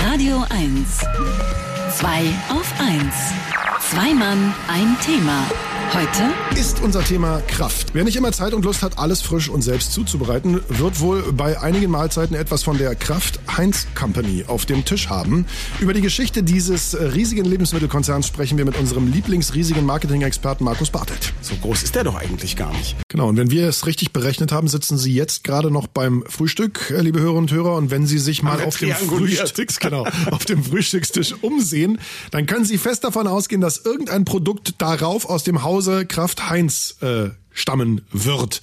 Radio 1. Zwei auf 1. Zwei Mann, ein Thema. Heute ist unser Thema Kraft. Wer nicht immer Zeit und Lust hat, alles frisch und selbst zuzubereiten, wird wohl bei einigen Mahlzeiten etwas von der Kraft Heinz Company auf dem Tisch haben. Über die Geschichte dieses riesigen Lebensmittelkonzerns sprechen wir mit unserem lieblingsriesigen Marketing-Experten Markus Bartelt. So groß ist der doch eigentlich gar nicht. Genau, und wenn wir es richtig berechnet haben, sitzen Sie jetzt gerade noch beim Frühstück, äh, liebe Hörer und Hörer, und wenn Sie sich mal auf dem, Frühstücks, genau, auf dem Frühstückstisch umsehen, dann können Sie fest davon ausgehen, dass irgendein Produkt darauf aus dem Haus Hause Kraft Heinz äh, stammen wird.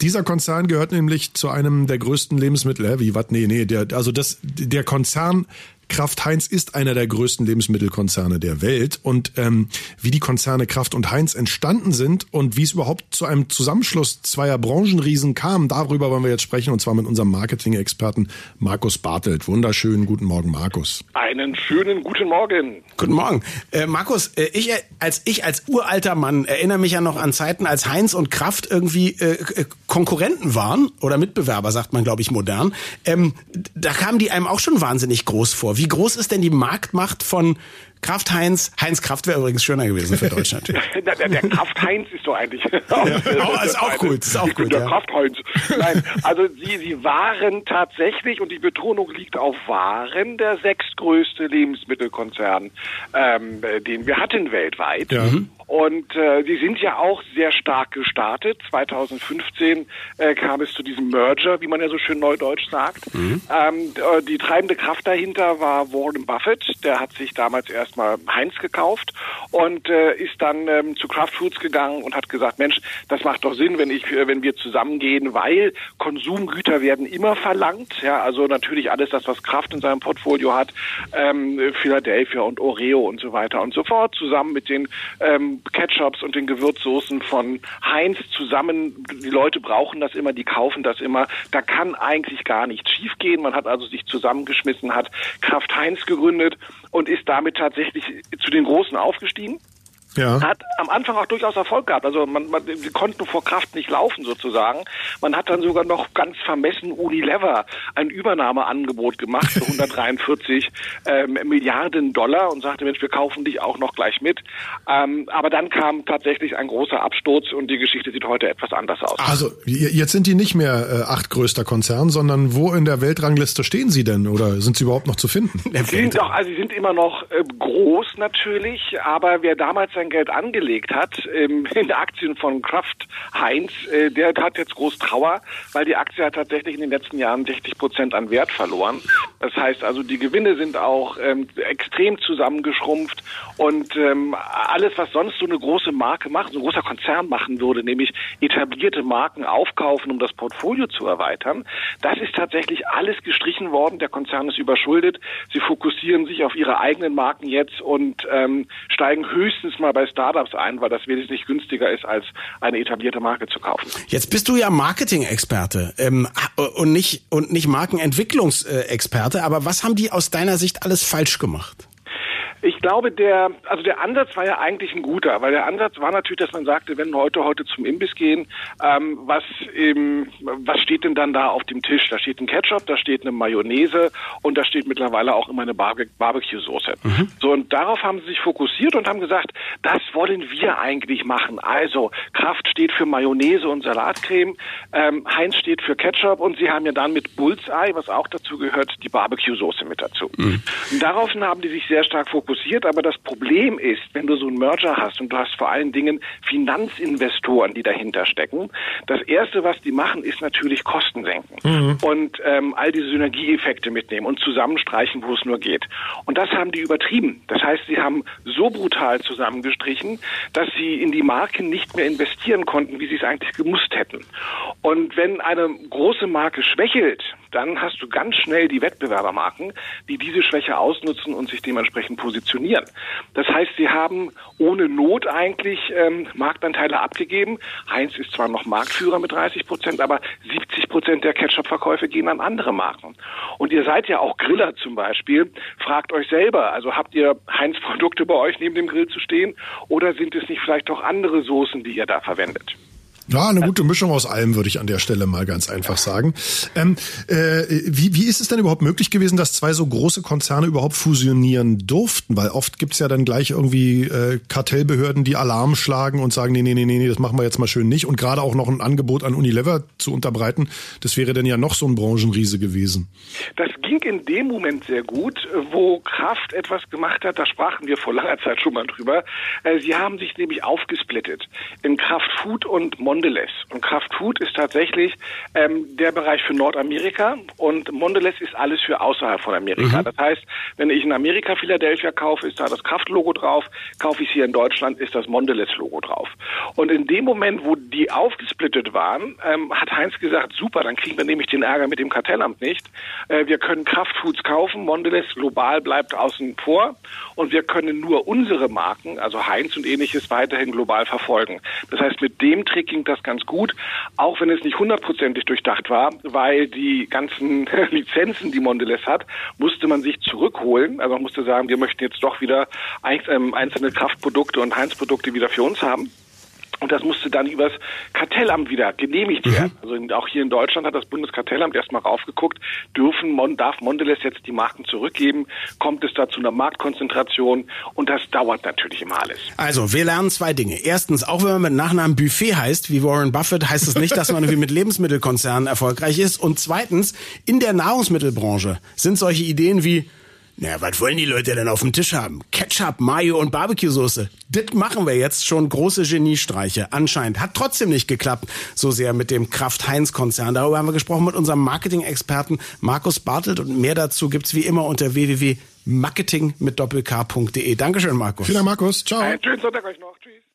Dieser Konzern gehört nämlich zu einem der größten Lebensmittel, äh, wie was? Nee, nee, der, also das, der Konzern Kraft Heinz ist einer der größten Lebensmittelkonzerne der Welt und ähm, wie die Konzerne Kraft und Heinz entstanden sind und wie es überhaupt zu einem Zusammenschluss zweier Branchenriesen kam, darüber wollen wir jetzt sprechen und zwar mit unserem Marketing-Experten Markus Bartelt. Wunderschönen guten Morgen, Markus. Einen schönen guten Morgen. Guten Morgen. Äh, Markus, äh, ich äh, als ich als uralter Mann erinnere mich ja noch an Zeiten, als Heinz und Kraft irgendwie äh, äh Konkurrenten waren oder Mitbewerber, sagt man, glaube ich, modern. Ähm, da kamen die einem auch schon wahnsinnig groß vor. Wie groß ist denn die Marktmacht von Kraft Heinz? Heinz Kraft wäre übrigens schöner gewesen für Deutschland. der, der Kraft Heinz ist doch eigentlich. ja, oh, ist auch gut. Ist auch gut. Der ja. Kraft Heinz. Nein, also sie, sie waren tatsächlich und die Betonung liegt auf waren der sechstgrößte Lebensmittelkonzern, ähm, den wir hatten weltweit. Ja. Mhm. Und äh, die sind ja auch sehr stark gestartet. 2015 äh, kam es zu diesem Merger, wie man ja so schön neudeutsch sagt. Mhm. Ähm, äh, die treibende Kraft dahinter war Warren Buffett. Der hat sich damals erstmal Heinz gekauft und äh, ist dann ähm, zu Kraft Foods gegangen und hat gesagt, Mensch, das macht doch Sinn, wenn ich, wenn wir zusammengehen, weil Konsumgüter werden immer verlangt. Ja, also natürlich alles das, was Kraft in seinem Portfolio hat, ähm, Philadelphia und Oreo und so weiter und so fort, zusammen mit den ähm, Ketchups und den Gewürzsoßen von Heinz zusammen. Die Leute brauchen das immer, die kaufen das immer. Da kann eigentlich gar nichts schiefgehen. Man hat also sich zusammengeschmissen, hat Kraft Heinz gegründet und ist damit tatsächlich zu den Großen aufgestiegen. Ja. Hat am Anfang auch durchaus Erfolg gehabt. Also man, man sie konnten vor Kraft nicht laufen sozusagen. Man hat dann sogar noch ganz vermessen Unilever ein Übernahmeangebot gemacht für 143 ähm, Milliarden Dollar und sagte, Mensch, wir kaufen dich auch noch gleich mit. Ähm, aber dann kam tatsächlich ein großer Absturz und die Geschichte sieht heute etwas anders aus. Also jetzt sind die nicht mehr äh, achtgrößter Konzern, sondern wo in der Weltrangliste stehen sie denn oder sind sie überhaupt noch zu finden? Sie sind doch, also sie sind immer noch äh, groß natürlich, aber wer damals sein Geld angelegt hat ähm, in Aktien von Kraft Heinz, äh, der hat jetzt groß Trauer, weil die Aktie hat tatsächlich in den letzten Jahren 60 Prozent an Wert verloren. Das heißt also, die Gewinne sind auch ähm, extrem zusammengeschrumpft und ähm, alles, was sonst so eine große Marke macht, so ein großer Konzern machen würde, nämlich etablierte Marken aufkaufen, um das Portfolio zu erweitern, das ist tatsächlich alles gestrichen worden. Der Konzern ist überschuldet. Sie fokussieren sich auf ihre eigenen Marken jetzt und ähm, steigen höchstens mal mal bei Startups ein, weil das wesentlich günstiger ist, als eine etablierte Marke zu kaufen. Jetzt bist du ja Marketing-Experte ähm, und nicht und nicht Markenentwicklungsexperte. Aber was haben die aus deiner Sicht alles falsch gemacht? Ich glaube, der, also der Ansatz war ja eigentlich ein guter, weil der Ansatz war natürlich, dass man sagte, wenn Leute heute zum Imbiss gehen, ähm, was eben, was steht denn dann da auf dem Tisch? Da steht ein Ketchup, da steht eine Mayonnaise und da steht mittlerweile auch immer eine Barbecue-Soße. Mhm. So, und darauf haben sie sich fokussiert und haben gesagt, das wollen wir eigentlich machen. Also, Kraft steht für Mayonnaise und Salatcreme, ähm, Heinz steht für Ketchup und sie haben ja dann mit Bullseye, was auch dazu gehört, die Barbecue-Soße mit dazu. Mhm. Und daraufhin haben die sich sehr stark fokussiert fokussiert, aber das Problem ist, wenn du so einen Merger hast und du hast vor allen Dingen Finanzinvestoren, die dahinter stecken, das Erste, was die machen, ist natürlich Kosten senken mhm. und ähm, all diese Synergieeffekte mitnehmen und zusammenstreichen, wo es nur geht. Und das haben die übertrieben. Das heißt, sie haben so brutal zusammengestrichen, dass sie in die Marken nicht mehr investieren konnten, wie sie es eigentlich gemusst hätten. Und wenn eine große Marke schwächelt, dann hast du ganz schnell die Wettbewerbermarken, die diese Schwäche ausnutzen und sich dementsprechend positionieren. Das heißt, sie haben ohne Not eigentlich ähm, Marktanteile abgegeben. Heinz ist zwar noch Marktführer mit 30 Prozent, aber 70 Prozent der Ketchup-Verkäufe gehen an andere Marken. Und ihr seid ja auch Griller zum Beispiel. Fragt euch selber, also habt ihr Heinz-Produkte bei euch neben dem Grill zu stehen oder sind es nicht vielleicht doch andere Soßen, die ihr da verwendet? Ja, eine gute Mischung aus allem, würde ich an der Stelle mal ganz einfach sagen. Ähm, äh, wie, wie ist es denn überhaupt möglich gewesen, dass zwei so große Konzerne überhaupt fusionieren durften? Weil oft gibt's ja dann gleich irgendwie äh, Kartellbehörden, die Alarm schlagen und sagen, nee, nee, nee, nee, das machen wir jetzt mal schön nicht. Und gerade auch noch ein Angebot an Unilever zu unterbreiten, das wäre dann ja noch so ein Branchenriese gewesen. Das ging in dem Moment sehr gut, wo Kraft etwas gemacht hat, da sprachen wir vor langer Zeit schon mal drüber. Äh, sie haben sich nämlich aufgesplittet in Kraft Food und Mon Mondelez. Und Kraft Food ist tatsächlich ähm, der Bereich für Nordamerika und Mondelez ist alles für außerhalb von Amerika. Mhm. Das heißt, wenn ich in Amerika Philadelphia kaufe, ist da das Kraft-Logo drauf. Kaufe ich es hier in Deutschland, ist das Mondelez-Logo drauf. Und in dem Moment, wo die aufgesplittet waren, ähm, hat Heinz gesagt, super, dann kriegen wir nämlich den Ärger mit dem Kartellamt nicht. Äh, wir können Kraftfoods kaufen, Mondelez global bleibt außen vor und wir können nur unsere Marken, also Heinz und ähnliches, weiterhin global verfolgen. Das heißt, mit dem Trick ging das ganz gut, auch wenn es nicht hundertprozentig durchdacht war, weil die ganzen Lizenzen, die Mondelez hat, musste man sich zurückholen. Also man musste sagen, wir möchten jetzt doch wieder ähm, einzelne Kraftprodukte und Heinz-Produkte wieder für uns haben. Und das musste dann übers Kartellamt wieder genehmigt mhm. werden. Also in, auch hier in Deutschland hat das Bundeskartellamt erstmal raufgeguckt, dürfen Mon, darf Mondelez jetzt die Marken zurückgeben? Kommt es da zu einer Marktkonzentration? Und das dauert natürlich immer alles. Also, wir lernen zwei Dinge. Erstens, auch wenn man mit Nachnamen Buffet heißt, wie Warren Buffett, heißt es das nicht, dass man wie mit Lebensmittelkonzernen erfolgreich ist. Und zweitens, in der Nahrungsmittelbranche sind solche Ideen wie na, was wollen die Leute denn auf dem Tisch haben? Ketchup, Mayo und Barbecue-Soße. Das machen wir jetzt schon große Geniestreiche. Anscheinend. Hat trotzdem nicht geklappt, so sehr mit dem Kraft-Heinz-Konzern. Darüber haben wir gesprochen mit unserem Marketing-Experten Markus Bartelt und mehr dazu gibt's wie immer unter www.marketing mit doppelk.de. Dankeschön, Markus. Vielen Dank, Markus. Ciao. Einen schönen Sonntag euch noch. Tschüss.